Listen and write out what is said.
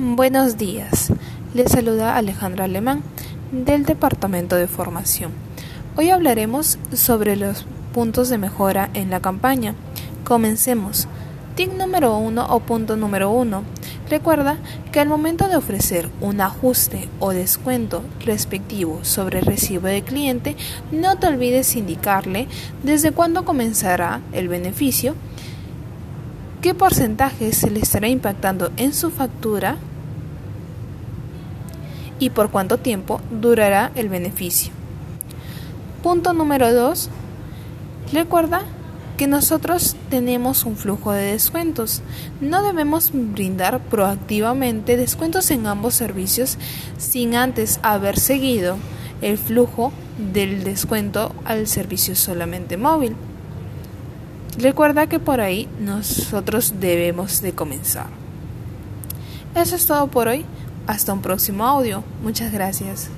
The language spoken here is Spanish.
Buenos días, les saluda Alejandra Alemán del Departamento de Formación. Hoy hablaremos sobre los puntos de mejora en la campaña. Comencemos. Tip número uno o punto número uno. Recuerda que al momento de ofrecer un ajuste o descuento respectivo sobre el recibo de cliente, no te olvides indicarle desde cuándo comenzará el beneficio, qué porcentaje se le estará impactando en su factura y por cuánto tiempo durará el beneficio. Punto número 2. Recuerda que nosotros tenemos un flujo de descuentos. No debemos brindar proactivamente descuentos en ambos servicios sin antes haber seguido el flujo del descuento al servicio solamente móvil. Recuerda que por ahí nosotros debemos de comenzar. Eso es todo por hoy. Hasta un próximo audio. Muchas gracias.